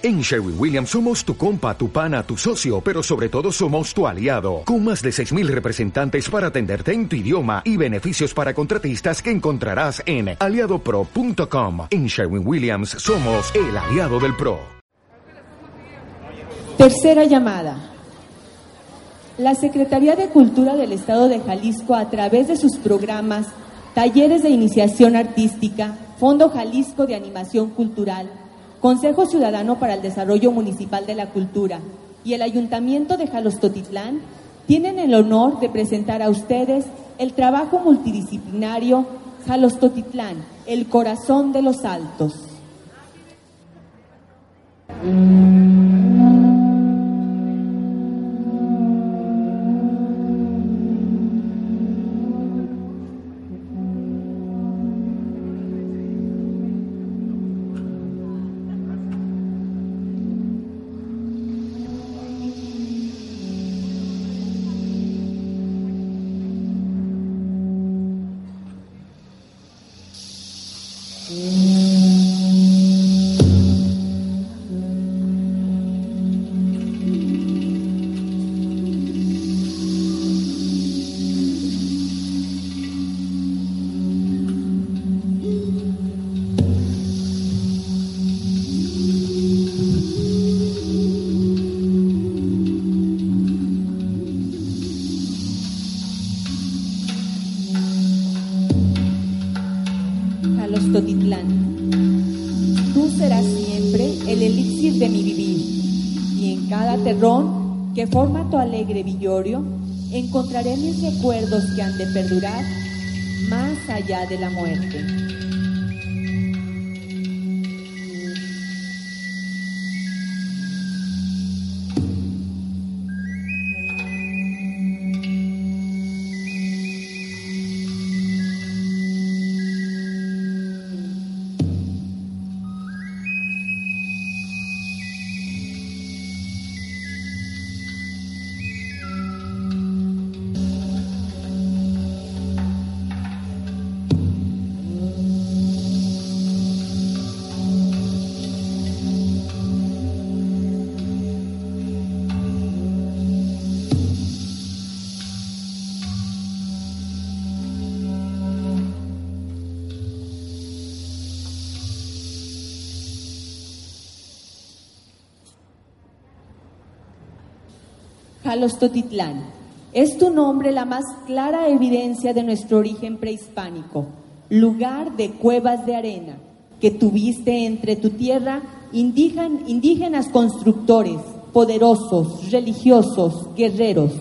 En Sherwin Williams somos tu compa, tu pana, tu socio, pero sobre todo somos tu aliado, con más de 6.000 representantes para atenderte en tu idioma y beneficios para contratistas que encontrarás en aliadopro.com. En Sherwin Williams somos el aliado del PRO. Tercera llamada. La Secretaría de Cultura del Estado de Jalisco, a través de sus programas, talleres de iniciación artística, Fondo Jalisco de Animación Cultural, Consejo Ciudadano para el Desarrollo Municipal de la Cultura y el Ayuntamiento de Jalostotitlán tienen el honor de presentar a ustedes el trabajo multidisciplinario Jalostotitlán, el corazón de los altos. Alegre villorio, encontraré mis recuerdos que han de perdurar más allá de la muerte. Jalostotitlán. Es tu nombre la más clara evidencia de nuestro origen prehispánico, lugar de cuevas de arena, que tuviste entre tu tierra indígen- indígenas constructores, poderosos, religiosos, guerreros,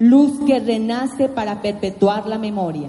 luz que renace para perpetuar la memoria.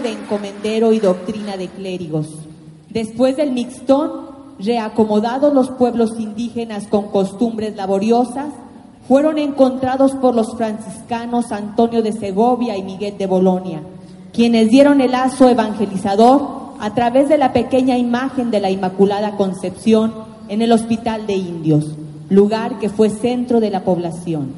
De encomendero y doctrina de clérigos. Después del mixtón, reacomodados los pueblos indígenas con costumbres laboriosas, fueron encontrados por los franciscanos Antonio de Segovia y Miguel de Bolonia, quienes dieron el lazo evangelizador a través de la pequeña imagen de la Inmaculada Concepción en el Hospital de Indios, lugar que fue centro de la población.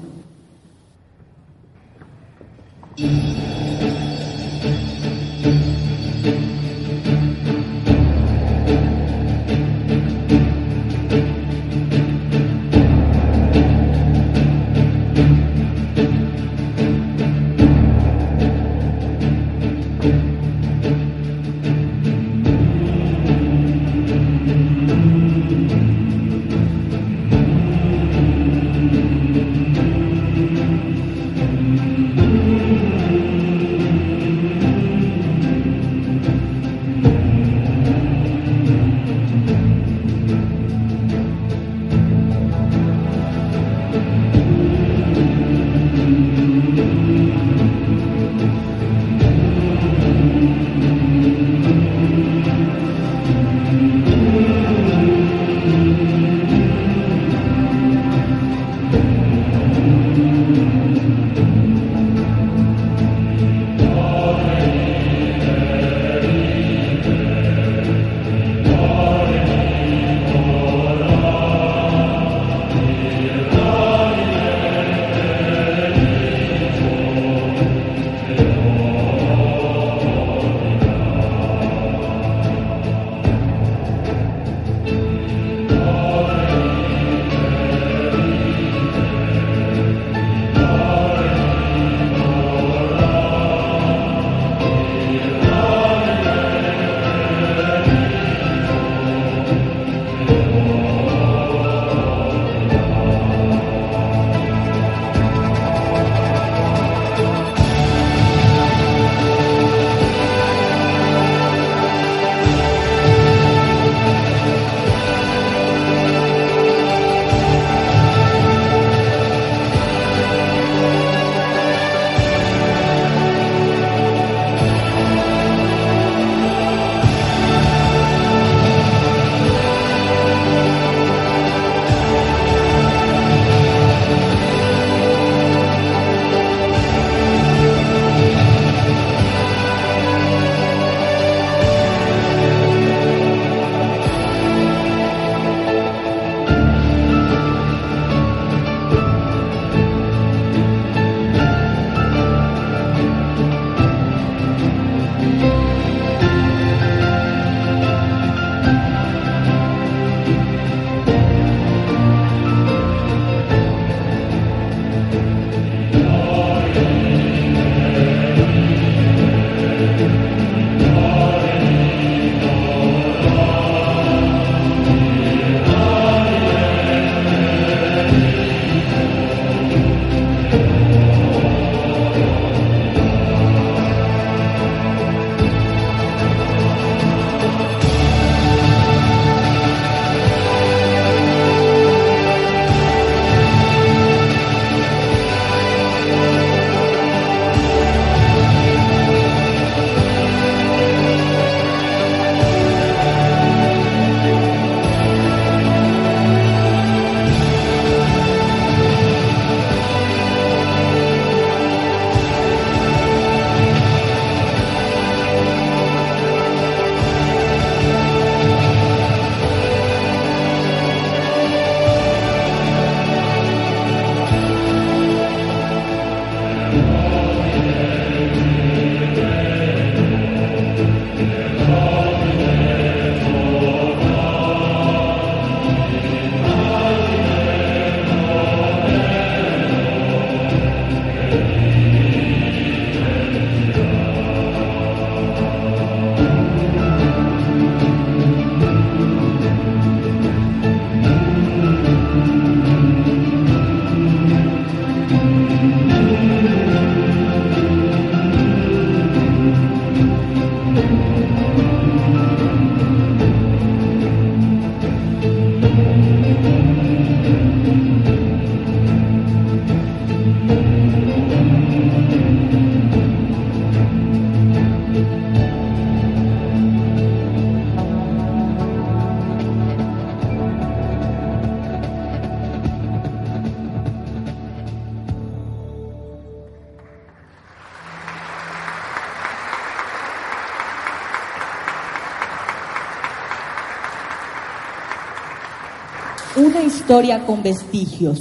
Historia con vestigios,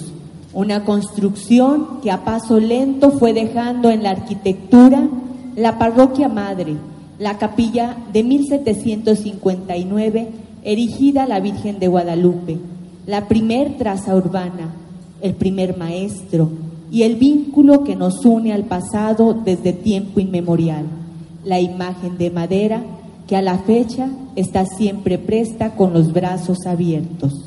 una construcción que a paso lento fue dejando en la arquitectura la parroquia madre, la capilla de 1759, erigida a la Virgen de Guadalupe, la primer traza urbana, el primer maestro y el vínculo que nos une al pasado desde tiempo inmemorial, la imagen de madera que a la fecha está siempre presta con los brazos abiertos.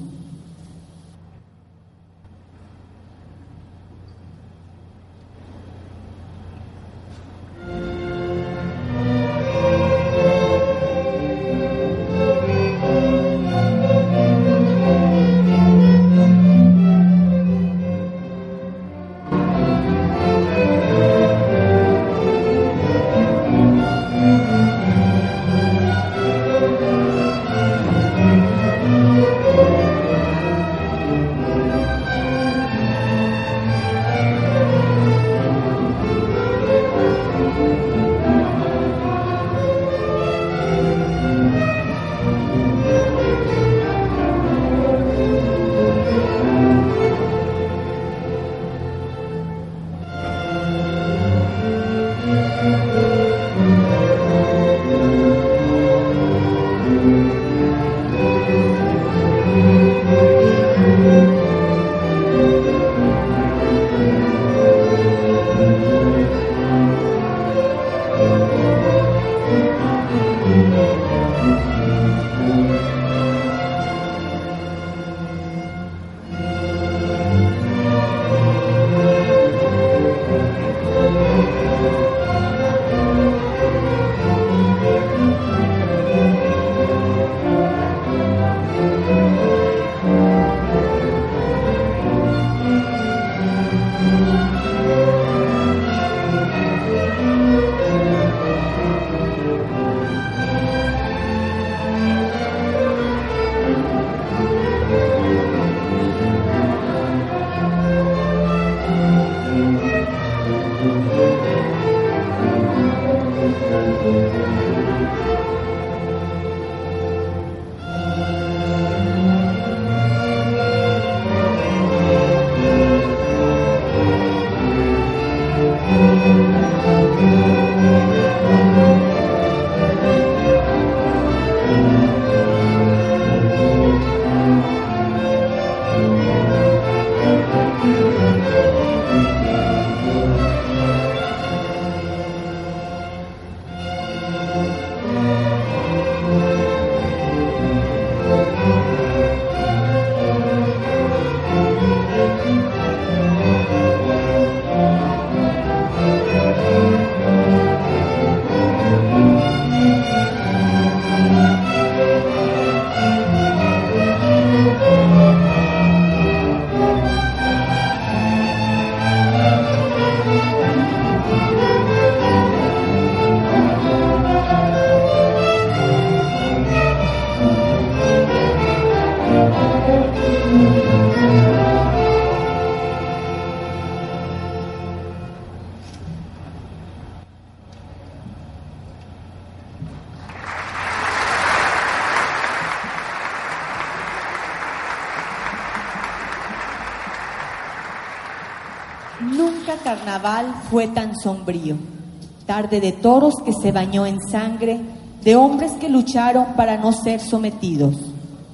Sombrío. Tarde de toros que se bañó en sangre, de hombres que lucharon para no ser sometidos,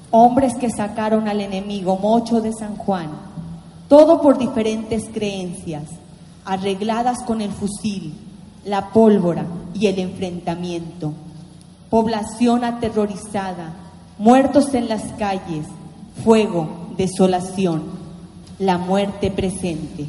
hombres que sacaron al enemigo mocho de San Juan, todo por diferentes creencias, arregladas con el fusil, la pólvora y el enfrentamiento. Población aterrorizada, muertos en las calles, fuego, desolación, la muerte presente.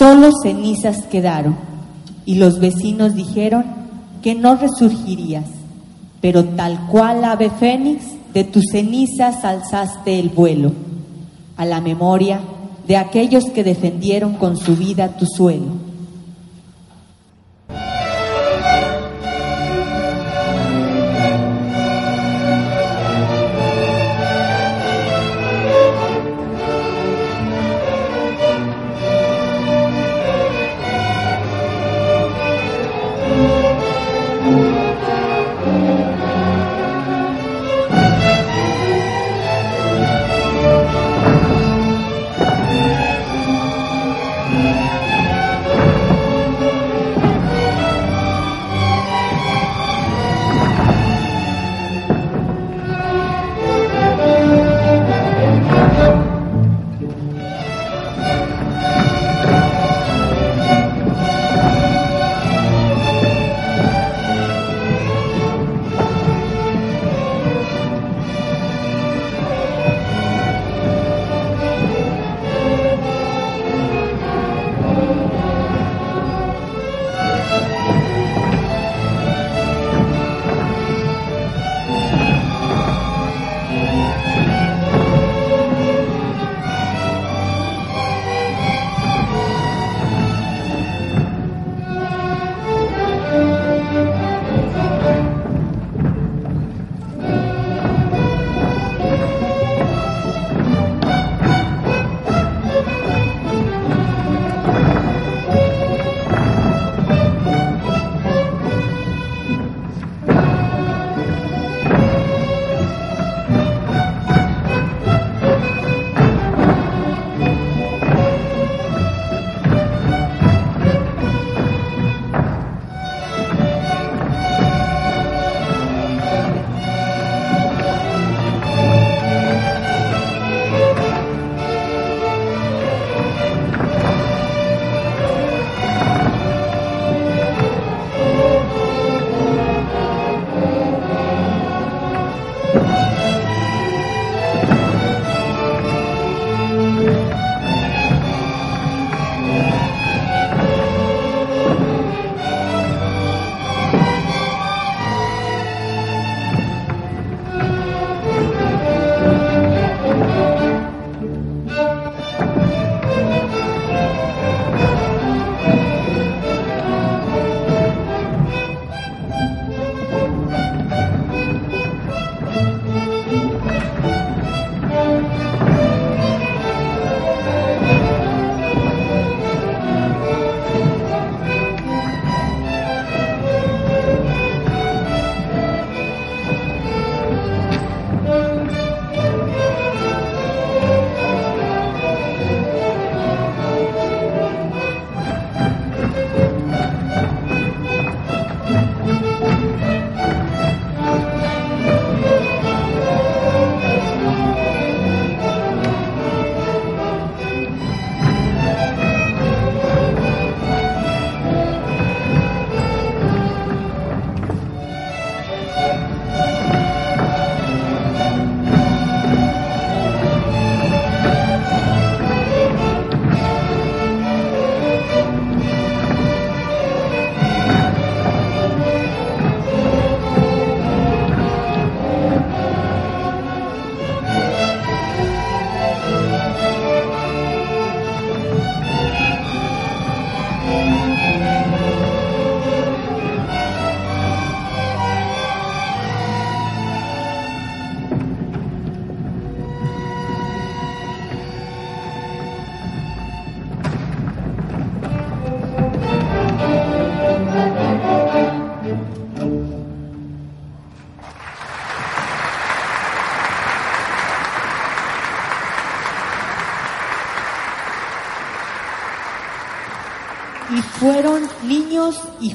Solo cenizas quedaron. Y los vecinos dijeron que no resurgirías, pero tal cual ave fénix, de tus cenizas alzaste el vuelo, a la memoria de aquellos que defendieron con su vida tu suelo.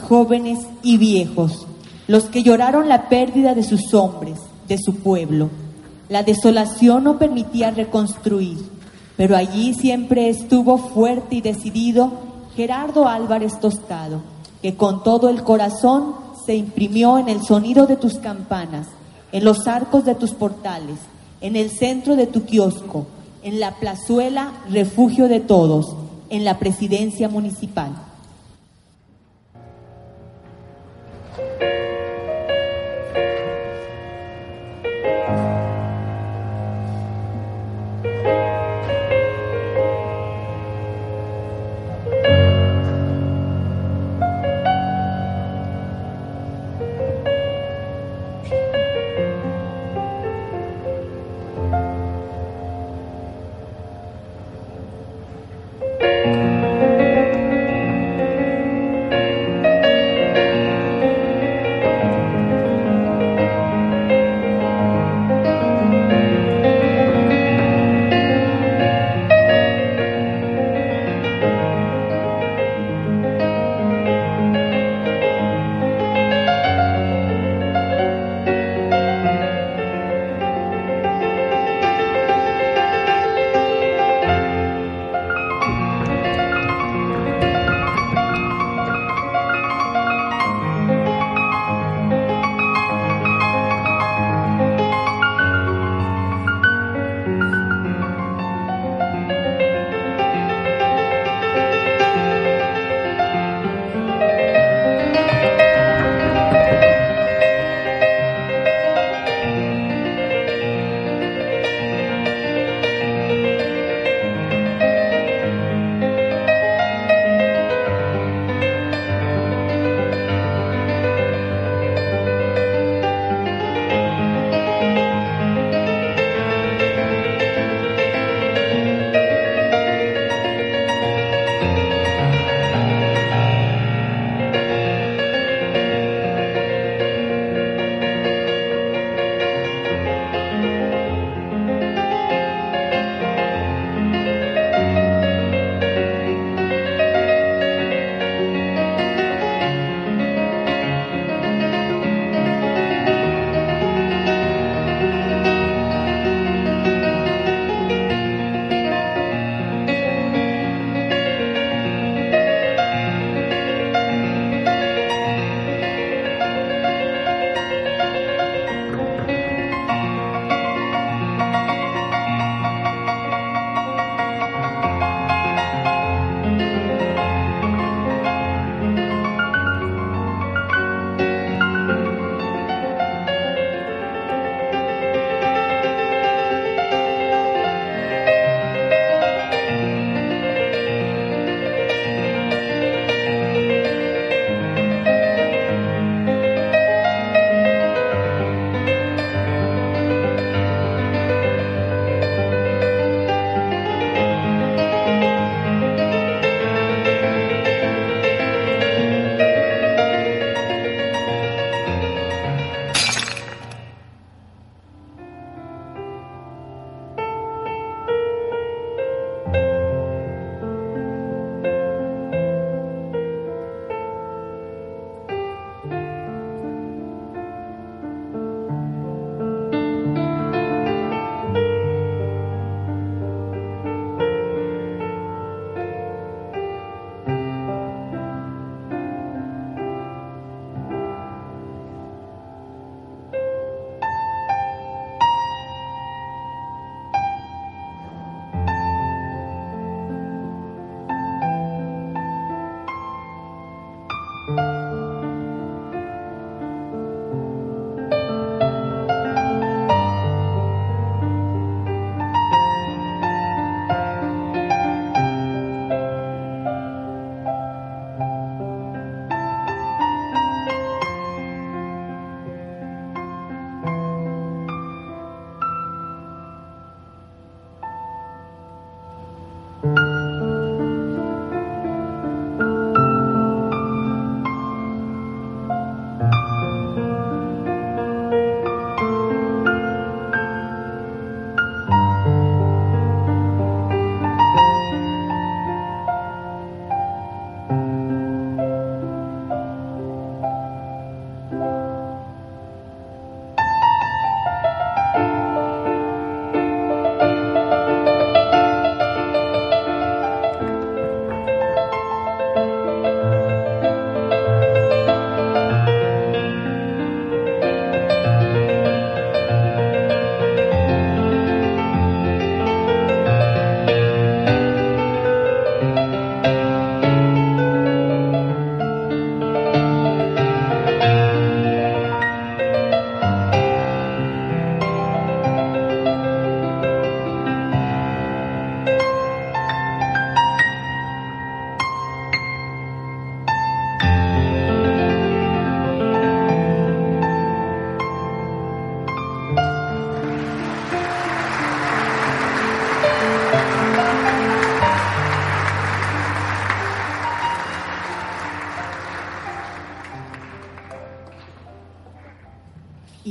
Jóvenes y viejos los que lloraron la pérdida de sus hombres, de su pueblo. La desolación no permitía reconstruir, pero allí siempre estuvo fuerte y decidido Gerardo Álvarez Tostado, que con todo el corazón se imprimió en el sonido de tus campanas, en los arcos de tus portales, en el centro de tu kiosco, en la plazuela refugio de todos, en la presidencia municipal.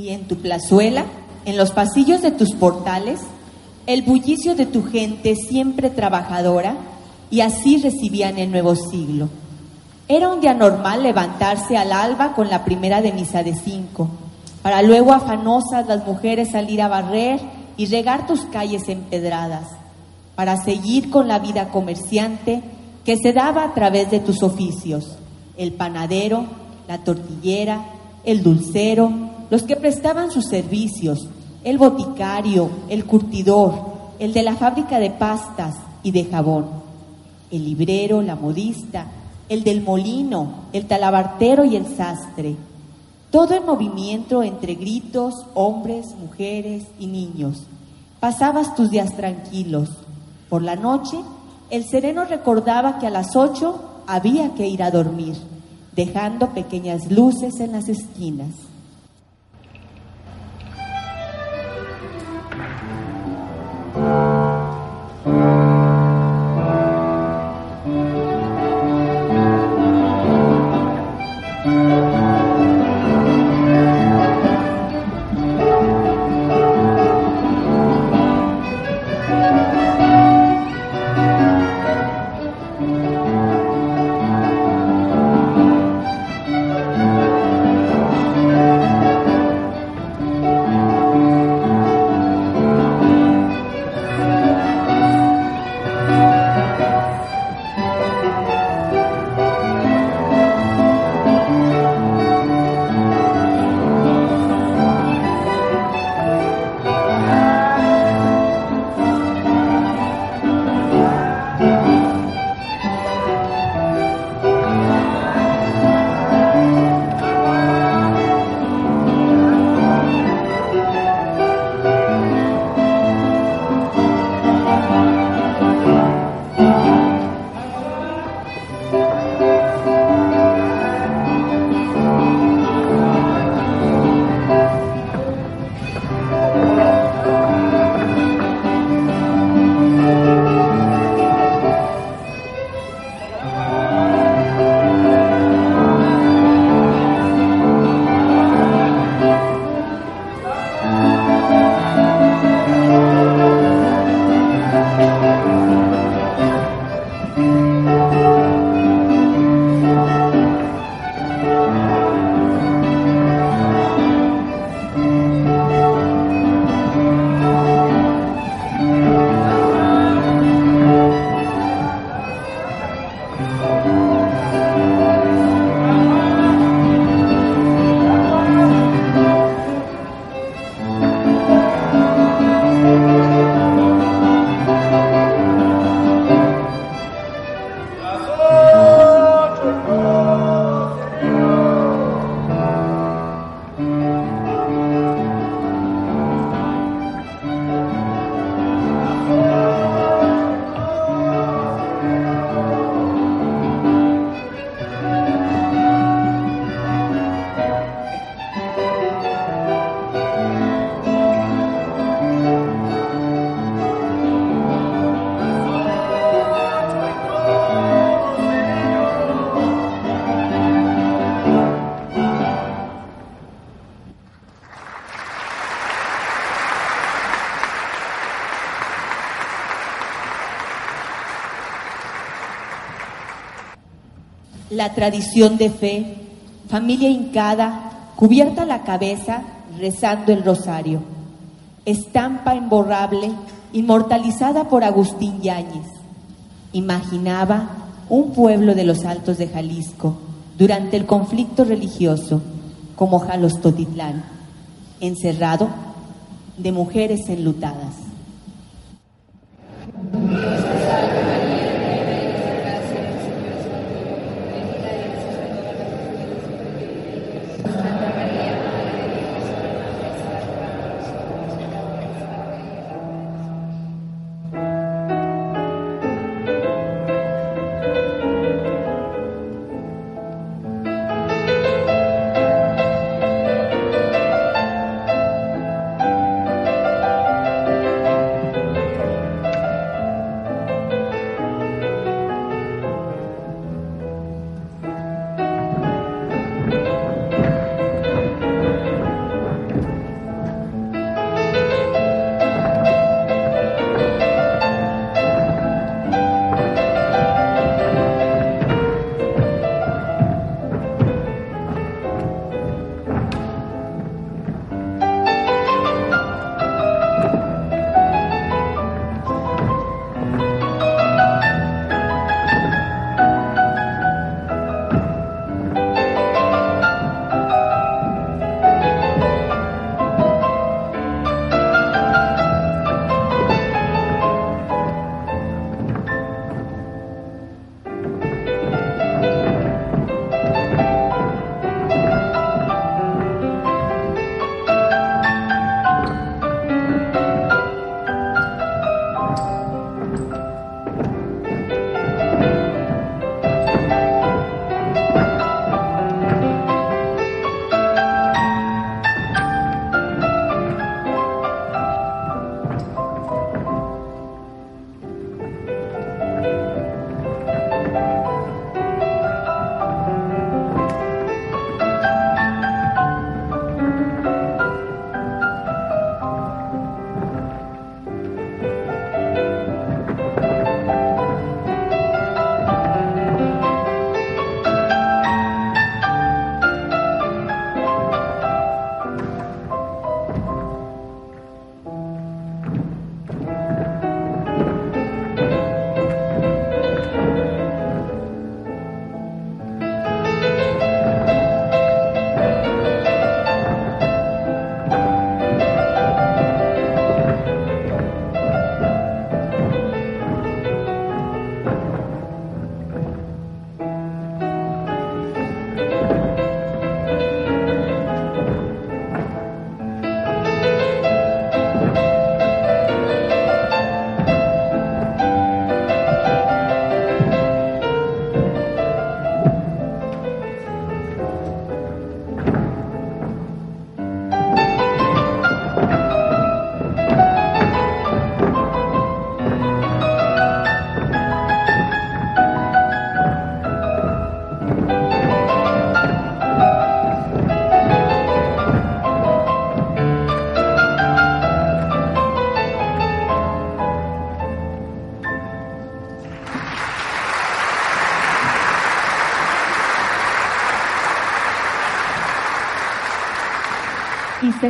En tu plazuela, en los pasillos de tus portales, el bullicio de tu gente siempre trabajadora, y así recibían el nuevo siglo. Era un día normal levantarse al alba con la primera de misa de cinco, para luego afanosas las mujeres salir a barrer y regar tus calles empedradas, para seguir con la vida comerciante que se daba a través de tus oficios, el panadero, la tortillera, el dulcero, los que prestaban sus servicios, el boticario, el curtidor, el de la fábrica de pastas y de jabón, el librero, la modista, el del molino, el talabartero y el sastre. Todo en movimiento entre gritos, hombres, mujeres y niños. Pasabas tus días tranquilos. Por la noche el sereno recordaba que a las ocho había que ir a dormir, dejando pequeñas luces en las esquinas. Tradición de fe, familia hincada, cubierta la cabeza, rezando el rosario. Estampa imborrable, inmortalizada por Agustín Yáñez. Imaginaba un pueblo de los altos de Jalisco durante el conflicto religioso, como Jalostotitlán, encerrado de mujeres enlutadas.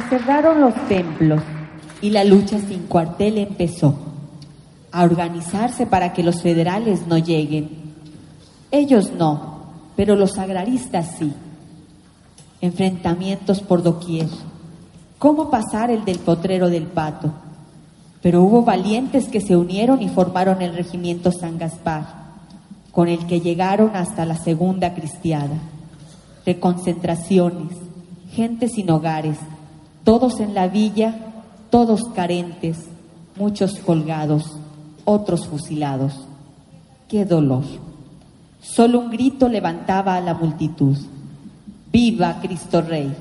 Cerraron los templos y la lucha sin cuartel empezó a organizarse para que los federales no lleguen. Ellos no, pero los agraristas sí. Enfrentamientos por doquier. ¿Cómo pasar el del potrero del pato? Pero hubo valientes que se unieron y formaron el regimiento San Gaspar, con el que llegaron hasta la segunda cristiada. Reconcentraciones, gente sin hogares, todos en la villa, todos carentes, muchos colgados, otros fusilados. ¡Qué dolor! Solo un grito levantaba a la multitud. ¡Viva Cristo Rey!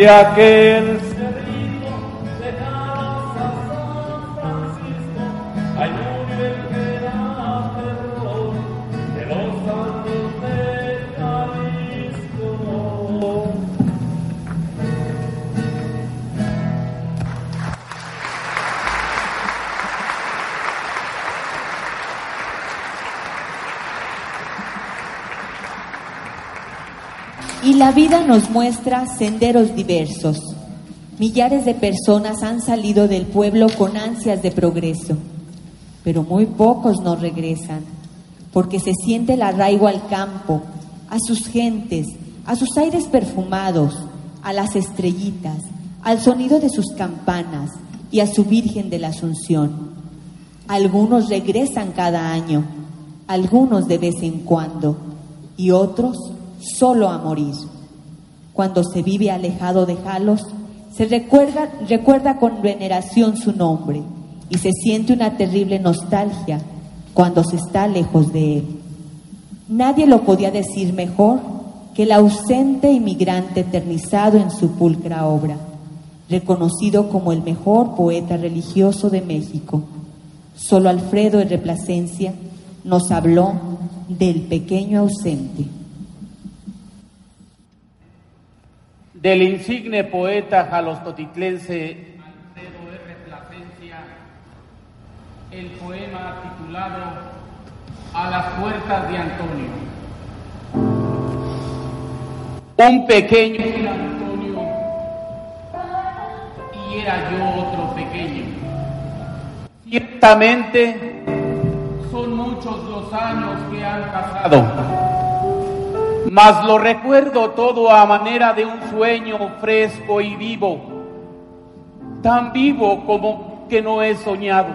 De aquel vida nos muestra senderos diversos. Millares de personas han salido del pueblo con ansias de progreso, pero muy pocos nos regresan, porque se siente el arraigo al campo, a sus gentes, a sus aires perfumados, a las estrellitas, al sonido de sus campanas y a su Virgen de la Asunción. Algunos regresan cada año, algunos de vez en cuando, y otros solo a morir. Cuando se vive alejado de Jalos, se recuerda, recuerda con veneración su nombre y se siente una terrible nostalgia cuando se está lejos de él. Nadie lo podía decir mejor que el ausente inmigrante eternizado en su pulcra obra. reconocido como el mejor poeta religioso de México. Solo Alfredo de Replacencia nos habló del pequeño ausente. Del insigne poeta jalostotitlense Alfredo R. Plasencia, el poema titulado A las puertas de Antonio. Un pequeño era Antonio y era yo otro pequeño. Ciertamente son muchos los años que han pasado, mas lo recuerdo todo a manera de un sueño fresco y vivo, tan vivo como que no he soñado.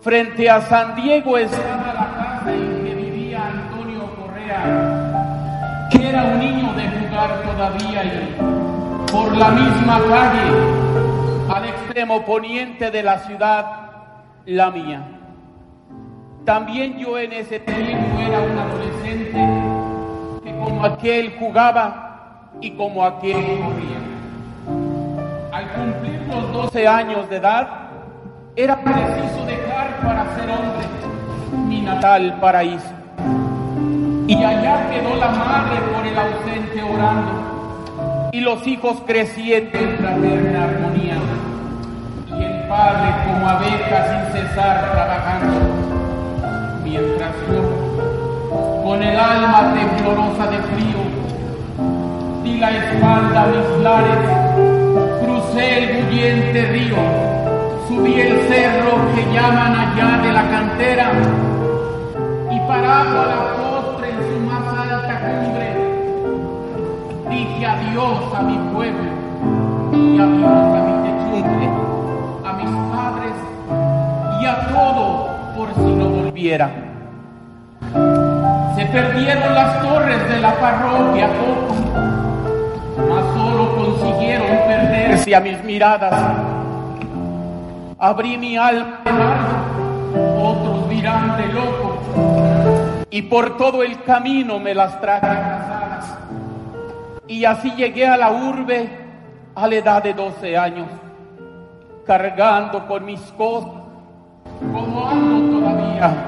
Frente a San Diego estaba la casa en que vivía Antonio Correa, que era un niño de jugar todavía y por la misma calle, al extremo poniente de la ciudad, la mía. También yo en ese tiempo era un adolescente que como aquel jugaba y como aquel corría. Al cumplir los 12 años de edad, era preciso dejar para ser hombre mi natal paraíso. Y allá quedó la madre por el ausente orando y los hijos creciendo en fraterna armonía y el padre como abeja sin cesar trabajando mientras yo con el alma temblorosa de frío di la espalda a mis lares crucé el bullente río subí el cerro que llaman allá de la cantera y parado a la postre en su más alta cumbre. Dije adiós a mi pueblo y adiós a mi techumbre, a mis padres y a todo por Se perdieron las torres de la parroquia poco, mas solo consiguieron perderse a mis miradas. Abrí mi alma otros dirán de loco, y por todo el camino me las traje. Y así llegué a la urbe a la edad de 12 años, cargando con mis cosas, como ando todavía,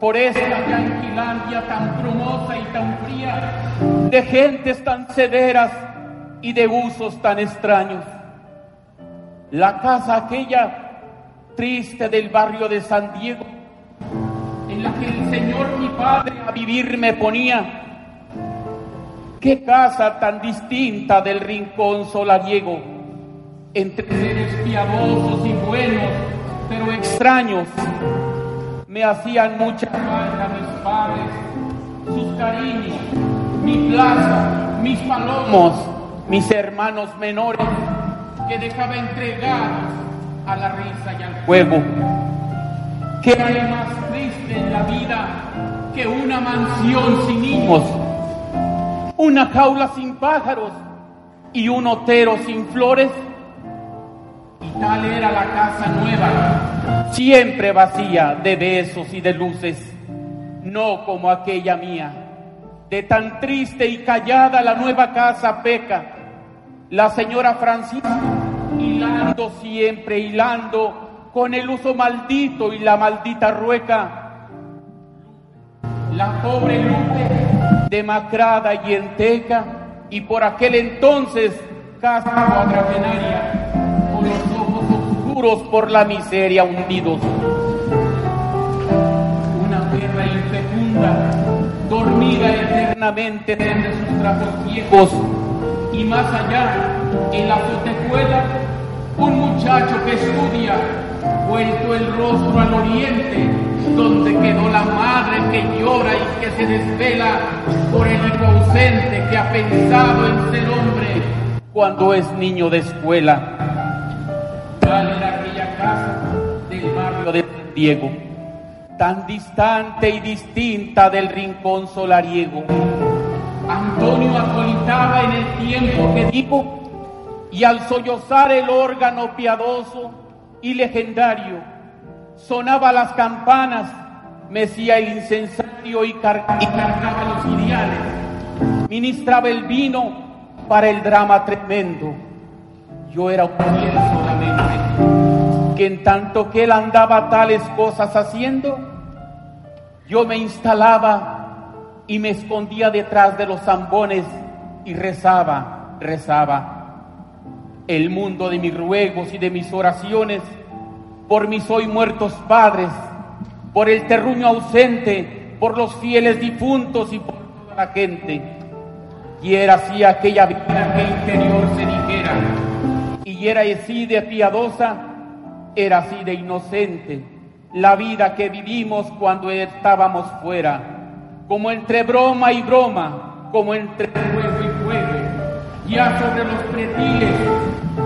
por esta Yanquilandia tan brumosa y tan fría, de gentes tan severas y de usos tan extraños. La casa aquella triste del barrio de San Diego, en la que el Señor mi Padre a vivir me ponía, Qué casa tan distinta del rincón solariego, entre seres piadosos y buenos, pero extraños. Me hacían mucha falta mis padres, sus cariños, mi plaza, mis palomos, mis hermanos menores, que dejaba entregados a la risa y al juego. ¿Qué hay más triste en la vida que una mansión sin niños? una jaula sin pájaros y un otero sin flores. Tal era la casa nueva, siempre vacía de besos y de luces, no como aquella mía. De tan triste y callada la nueva casa peca, la señora Francisca, hilando siempre, hilando con el uso maldito y la maldita rueca. La pobre Lupe demacrada y enteca, y por aquel entonces casa cuadragenaria, por la miseria hundidos. Una tierra infecunda, dormida eternamente entre sus trapos viejos, y más allá, en la azotejuela, un muchacho que estudia, vuelto el rostro al oriente, donde quedó la madre que llora y que se desvela por el hijo ausente que ha pensado en ser hombre cuando es niño de escuela. Era aquella casa del barrio de San Diego, tan distante y distinta del rincón solariego. Antonio acolitaba en el tiempo que dijo y al sollozar el órgano piadoso y legendario, sonaba las campanas, mecía el incensario y, y cargaba los ideales, ministraba el vino para el drama tremendo. Yo era un solamente, que en tanto que él andaba tales cosas haciendo, yo me instalaba y me escondía detrás de los zambones y rezaba, rezaba. El mundo de mis ruegos y de mis oraciones por mis hoy muertos padres, por el terruño ausente, por los fieles difuntos y por toda la gente. Y era así aquella vida que interior se dijera, y era así de piadosa, era así de inocente, la vida que vivimos cuando estábamos fuera, como entre broma y broma, como entre fuego y fuego, ya sobre los pretiles,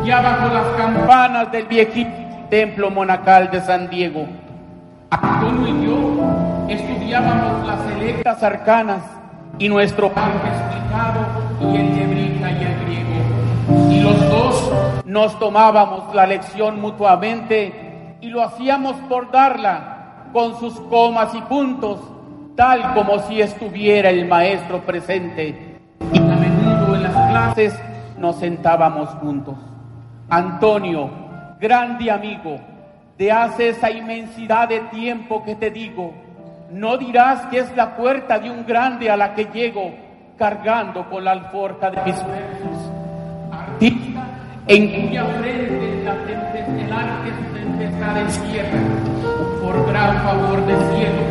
ya bajo las campanas del viejito templo monacal de San Diego. Antonio y yo estudiábamos las selectas arcanas y nuestro padre explicado y el y el. Y los dos nos tomábamos la lección mutuamente y lo hacíamos por darla con sus comas y puntos, tal como si estuviera el maestro presente. Y a menudo en las clases nos sentábamos juntos. Antonio, grande amigo, de hace esa inmensidad de tiempo que te digo, no dirás que es la puerta de un grande a la que llego cargando con la alforja de mis versos. En cuya frente la tempestad encierra, por gran favor del cielo,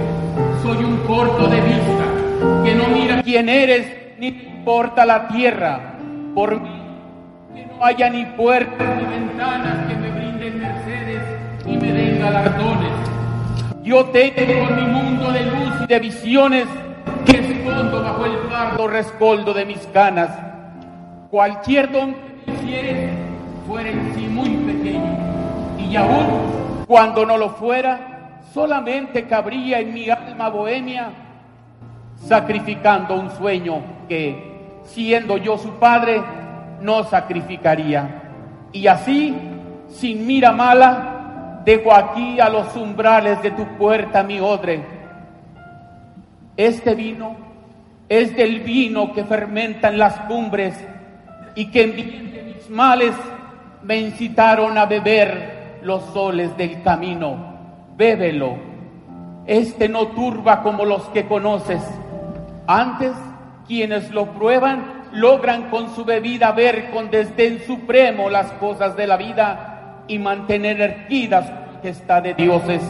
soy un corto de vista que no mira quién eres ni importa la tierra, por mí que no haya ni puertas ni ventanas que me brinden mercedes y me den galardones. Yo tengo mi mundo de luz y de visiones que escondo bajo el pardo rescoldo de mis ganas. Cualquier don quisieres sí muy pequeño, y aún cuando no lo fuera, solamente cabría en mi alma bohemia, sacrificando un sueño que, siendo yo su padre, no sacrificaría. Y así, sin mira mala, dejo aquí a los umbrales de tu puerta mi odre. Este vino es del vino que fermenta en las cumbres y que en mis males me incitaron a beber los soles del camino. Bébelo. Este no turba como los que conoces. Antes, quienes lo prueban logran con su bebida ver con desdén supremo las cosas de la vida y mantener erguidas que está de dioses.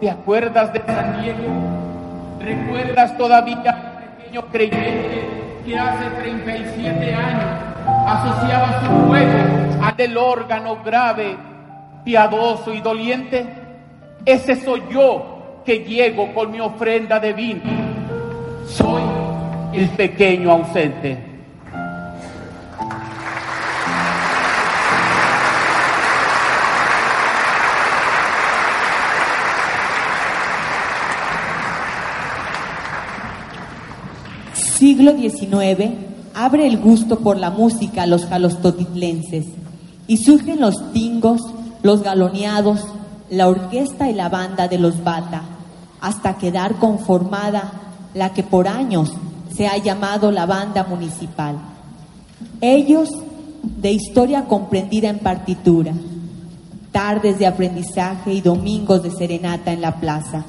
¿Te acuerdas de San Diego? ¿Recuerdas todavía pequeño creyente que hace 37 años asociaba su juego al del órgano grave, piadoso y doliente? Ese soy yo que llego con mi ofrenda de vino. Soy el pequeño ausente. Siglo XIX abre el gusto por la música a los jalostotitlenses y surgen los tingos, los galoneados, la orquesta y la banda de los bata, hasta quedar conformada la que por años se ha llamado la banda municipal. Ellos de historia comprendida en partitura, tardes de aprendizaje y domingos de serenata en la plaza,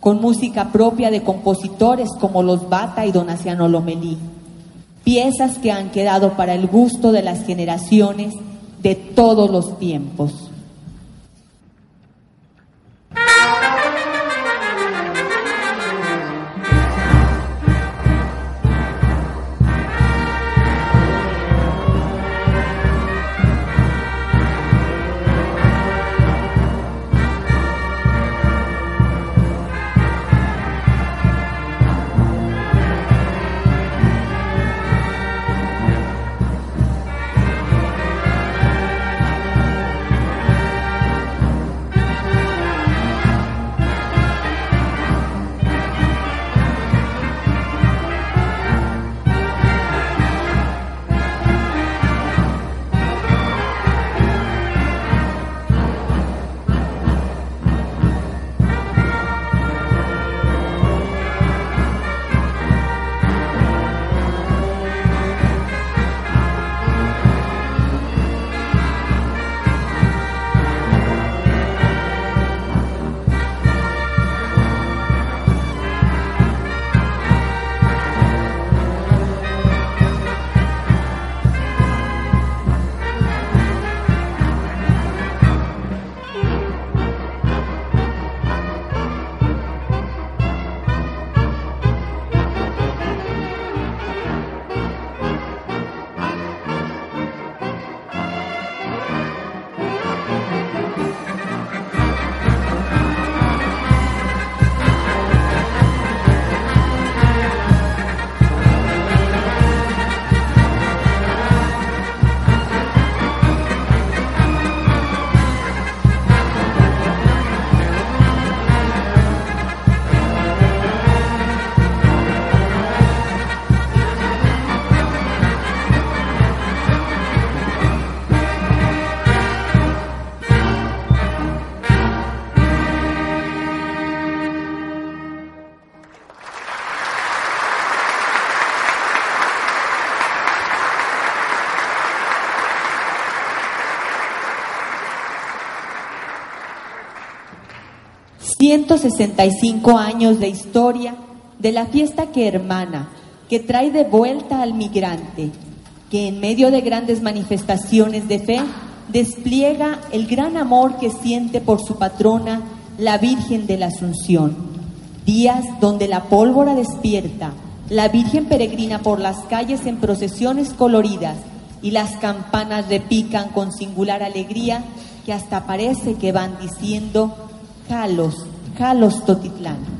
con música propia de compositores como los Bata y Donaciano Lomelí, piezas que han quedado para el gusto de las generaciones de todos los tiempos. 165 años de historia de la fiesta que hermana, que trae de vuelta al migrante, que en medio de grandes manifestaciones de fe despliega el gran amor que siente por su patrona, la Virgen de la Asunción. Días donde la pólvora despierta, la Virgen peregrina por las calles en procesiones coloridas y las campanas repican con singular alegría que hasta parece que van diciendo, Jalos, Jalos Totitlán.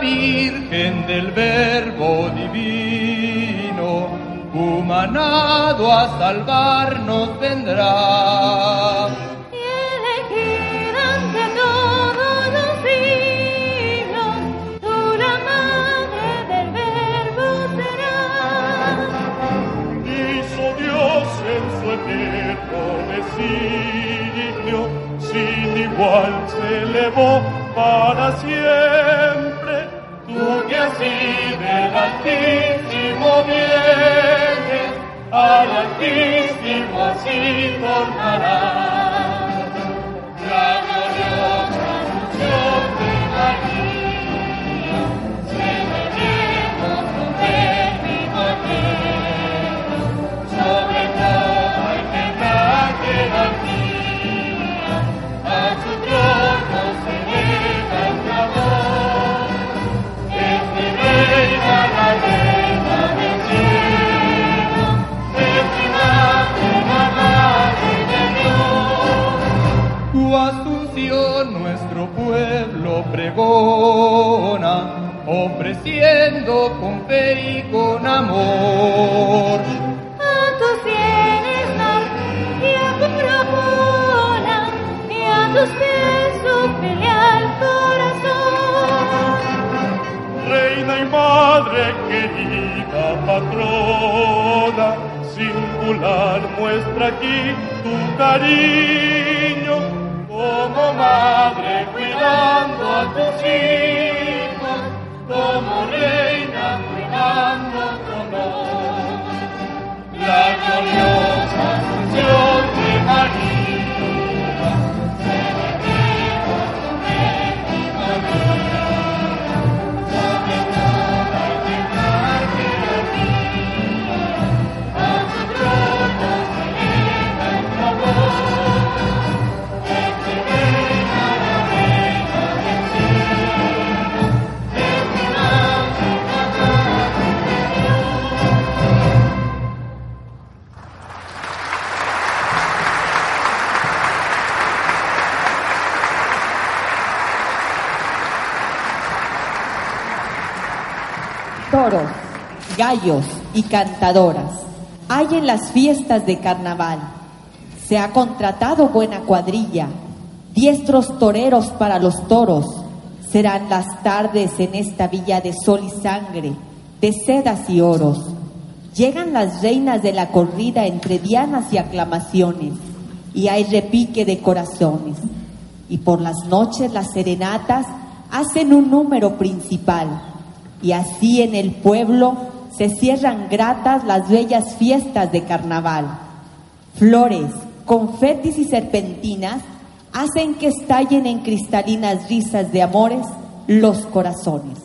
Virgen del Verbo divino, humanado a salvarnos vendrá. Elegida ante todos los signos, tú la madre del Verbo será. Hizo Dios en su eterno vecino, sin igual se elevó para siempre. Altísimo viene, al Altísimo así tornará. nuestro pueblo pregona, ofreciendo con fe y con amor. A tus bienes mar, y a tu propona, y a tus besos pelea el corazón. Reina y madre querida patrona, singular muestra aquí tu cariño madre cuidando a tus hijos, como reina cuidando tu honor. Gallos y cantadoras hay en las fiestas de carnaval. Se ha contratado buena cuadrilla, diestros toreros para los toros. Serán las tardes en esta villa de sol y sangre, de sedas y oros. Llegan las reinas de la corrida entre dianas y aclamaciones, y hay repique de corazones. Y por las noches las serenatas hacen un número principal, y así en el pueblo se cierran gratas las bellas fiestas de carnaval. Flores, confetis y serpentinas hacen que estallen en cristalinas risas de amores los corazones.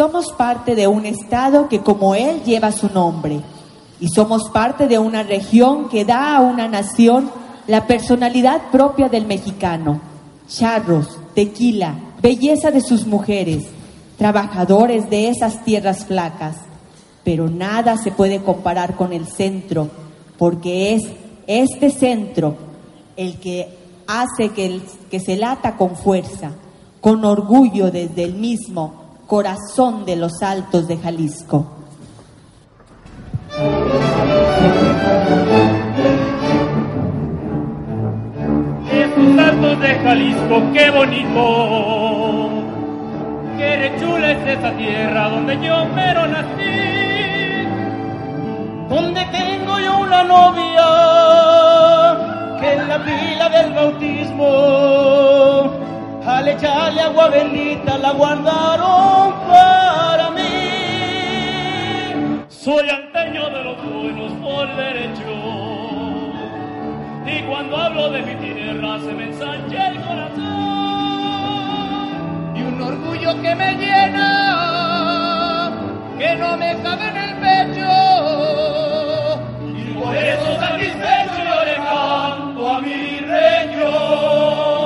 Somos parte de un estado que como él lleva su nombre. Y somos parte de una región que da a una nación la personalidad propia del mexicano. Charros, tequila, belleza de sus mujeres, trabajadores de esas tierras flacas. Pero nada se puede comparar con el centro, porque es este centro el que hace que, que se lata con fuerza, con orgullo desde el mismo corazón de los altos de Jalisco. Esos altos de Jalisco, qué bonito. Qué rechula es esa tierra donde yo mero nací. Donde tengo yo una novia que en la pila del bautismo al echarle agua bendita la guardaron para mí. Soy anteño de los buenos por derecho. Y cuando hablo de mi tierra se me ensancha el corazón. Y un orgullo que me llena, que no me cabe en el pecho. Y por eso satisfecho le canto a mi región.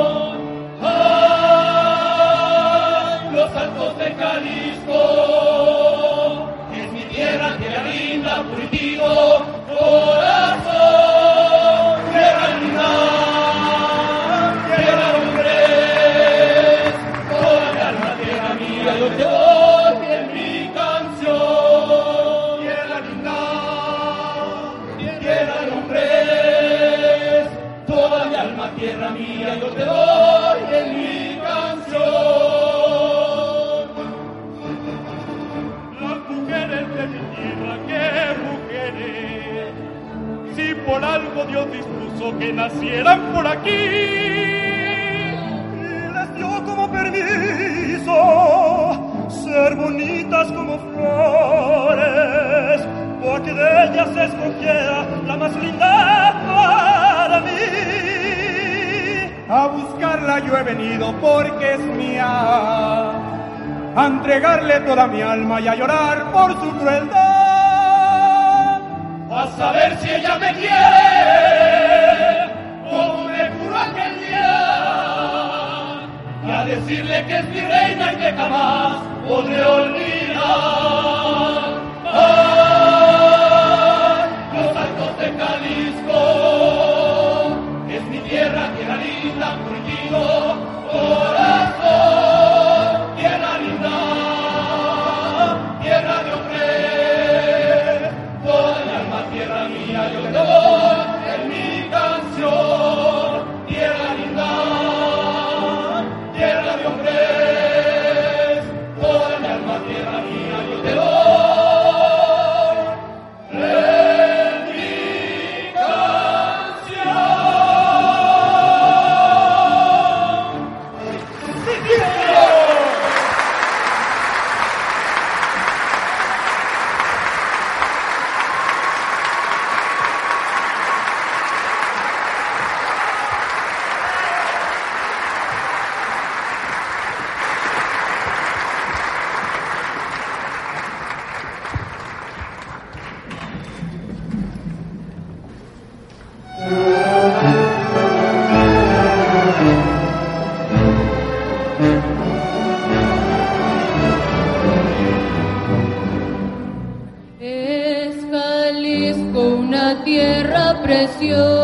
Tierra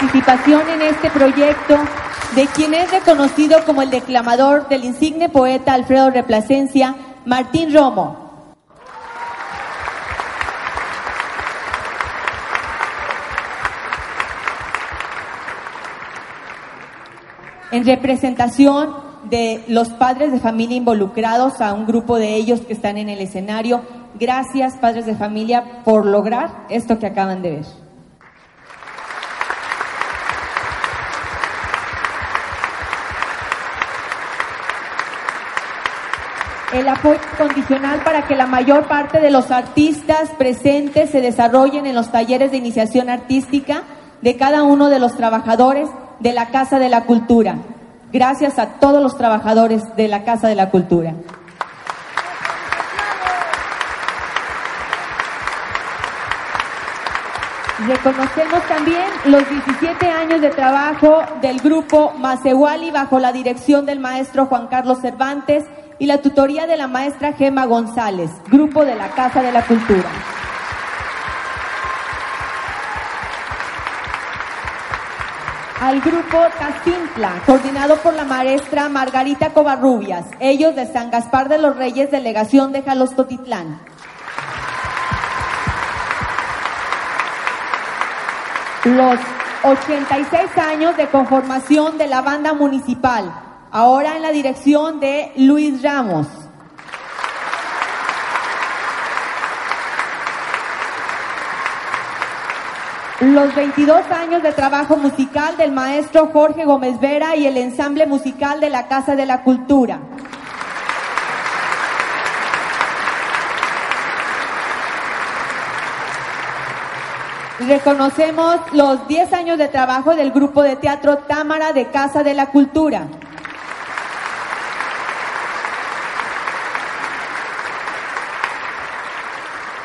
participación en este proyecto de quien es reconocido como el declamador del insigne poeta Alfredo Replacencia, Martín Romo. En representación de los padres de familia involucrados, a un grupo de ellos que están en el escenario, gracias padres de familia por lograr esto que acaban de ver. El apoyo condicional para que la mayor parte de los artistas presentes se desarrollen en los talleres de iniciación artística de cada uno de los trabajadores de la Casa de la Cultura. Gracias a todos los trabajadores de la Casa de la Cultura. Reconocemos también los 17 años de trabajo del grupo Masewali bajo la dirección del maestro Juan Carlos Cervantes y la tutoría de la maestra Gema González, grupo de la Casa de la Cultura. Al grupo Tacintla, coordinado por la maestra Margarita Covarrubias, ellos de San Gaspar de los Reyes, delegación de Jalostotitlán. Los 86 años de conformación de la banda municipal, ahora en la dirección de Luis Ramos. Los 22 años de trabajo musical del maestro Jorge Gómez Vera y el ensamble musical de la Casa de la Cultura. Reconocemos los 10 años de trabajo del grupo de teatro Támara de Casa de la Cultura.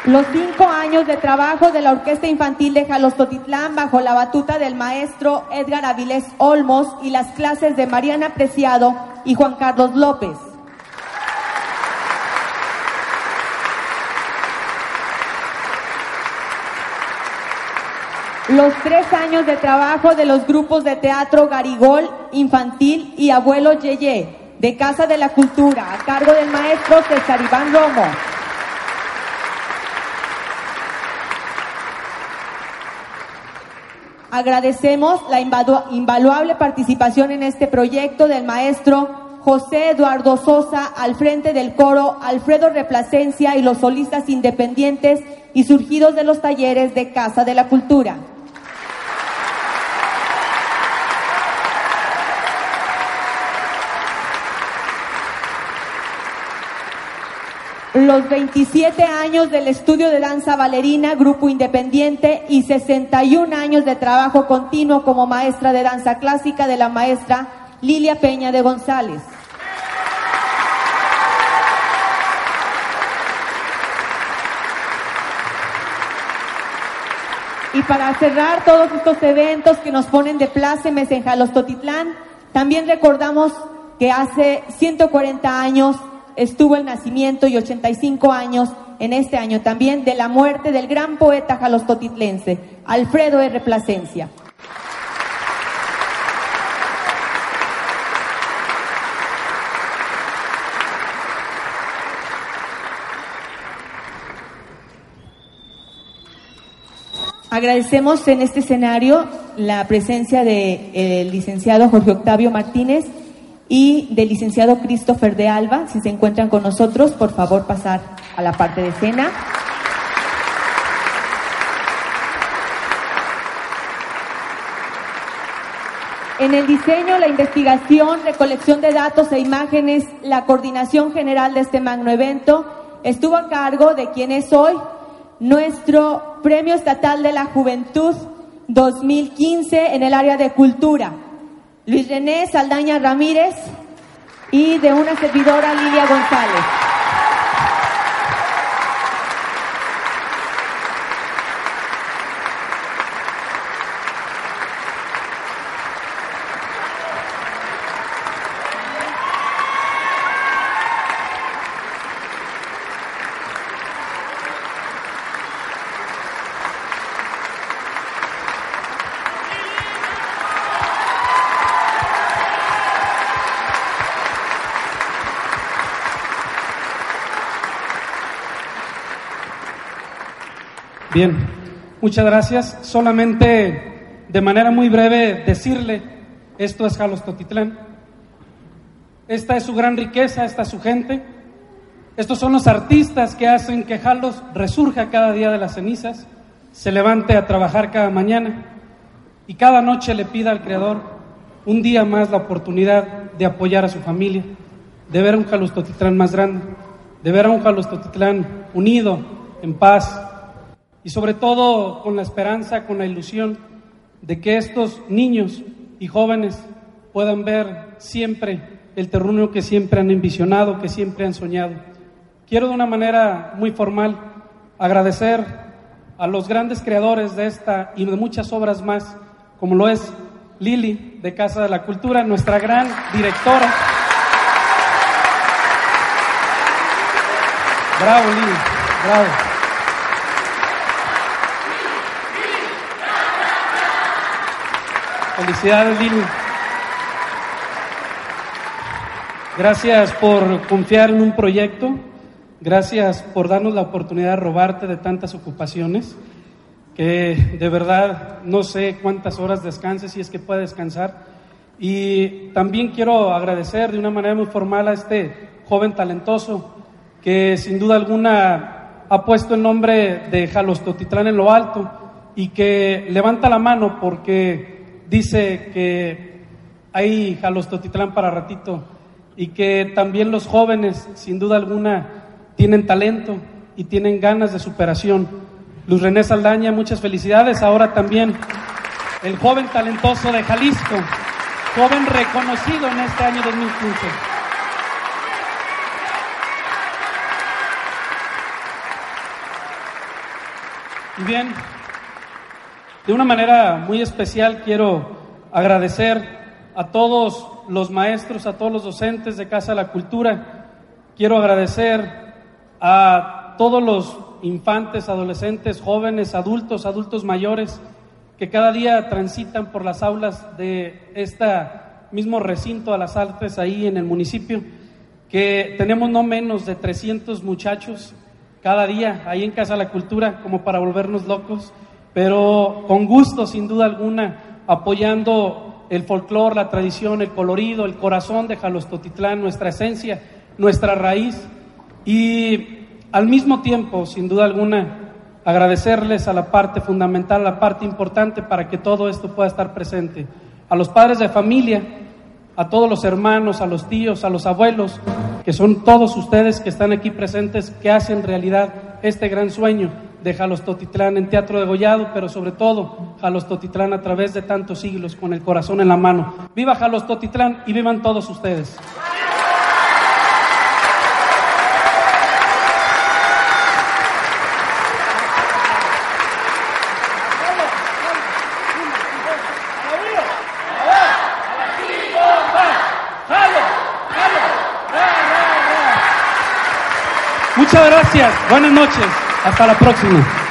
Los cinco años de trabajo de la Orquesta Infantil de Jalostotitlán bajo la batuta del maestro Edgar Avilés Olmos y las clases de Mariana Preciado y Juan Carlos López. Los tres años de trabajo de los grupos de teatro Garigol, Infantil y Abuelo Yeye, de Casa de la Cultura, a cargo del maestro César Iván Romo. Agradecemos la invaluable participación en este proyecto del maestro José Eduardo Sosa al frente del coro Alfredo Replacencia y los solistas independientes y surgidos de los talleres de Casa de la Cultura. Los 27 años del estudio de danza bailarina, grupo independiente y 61 años de trabajo continuo como maestra de danza clásica de la maestra Lilia Peña de González. Y para cerrar todos estos eventos que nos ponen de plácemes en Jalostotitlán, también recordamos que hace 140 años estuvo el nacimiento y 85 años en este año también de la muerte del gran poeta jalostotitlense, Alfredo R. Plasencia. Agradecemos en este escenario la presencia del licenciado Jorge Octavio Martínez y del licenciado Christopher de Alba. Si se encuentran con nosotros, por favor pasar a la parte de escena. En el diseño, la investigación, recolección de datos e imágenes, la coordinación general de este magno evento estuvo a cargo de quien es hoy nuestro Premio Estatal de la Juventud 2015 en el área de cultura. Luis René Saldaña Ramírez y de una servidora Lilia González. Bien, muchas gracias. Solamente de manera muy breve decirle, esto es Jalostotitlán. Esta es su gran riqueza, esta es su gente. Estos son los artistas que hacen que Jalos resurja cada día de las cenizas, se levante a trabajar cada mañana y cada noche le pida al Creador un día más la oportunidad de apoyar a su familia, de ver a un Jalostotitlán más grande, de ver a un Jalostotitlán unido, en paz, y sobre todo con la esperanza, con la ilusión de que estos niños y jóvenes puedan ver siempre el terruño que siempre han envisionado, que siempre han soñado. Quiero de una manera muy formal agradecer a los grandes creadores de esta y de muchas obras más, como lo es Lili de Casa de la Cultura, nuestra gran directora. Bravo, Lili, bravo. Felicidades, Lili. Gracias por confiar en un proyecto. Gracias por darnos la oportunidad de robarte de tantas ocupaciones. Que de verdad no sé cuántas horas descanses, si es que puede descansar. Y también quiero agradecer de una manera muy formal a este joven talentoso que sin duda alguna ha puesto el nombre de Jalostotitlán en lo alto y que levanta la mano porque dice que hay Jalostotitlán para ratito y que también los jóvenes, sin duda alguna, tienen talento y tienen ganas de superación. Luz René Saldaña, muchas felicidades. Ahora también el joven talentoso de Jalisco, joven reconocido en este año 2015. Y bien, de una manera muy especial quiero agradecer a todos los maestros, a todos los docentes de Casa de la Cultura. Quiero agradecer a todos los infantes, adolescentes, jóvenes, adultos, adultos mayores que cada día transitan por las aulas de este mismo recinto a las artes ahí en el municipio, que tenemos no menos de 300 muchachos cada día ahí en Casa de la Cultura como para volvernos locos pero con gusto, sin duda alguna, apoyando el folclore, la tradición, el colorido, el corazón de Jalostotitlán, nuestra esencia, nuestra raíz. Y al mismo tiempo, sin duda alguna, agradecerles a la parte fundamental, a la parte importante para que todo esto pueda estar presente. A los padres de familia, a todos los hermanos, a los tíos, a los abuelos, que son todos ustedes que están aquí presentes, que hacen realidad este gran sueño de Jalostotitlán en Teatro de Gollado, pero sobre todo Jalostotitlán a través de tantos siglos con el corazón en la mano. Viva Jalostotitlán y vivan todos ustedes. Muchas gracias. Buenas noches. Hasta la próxima.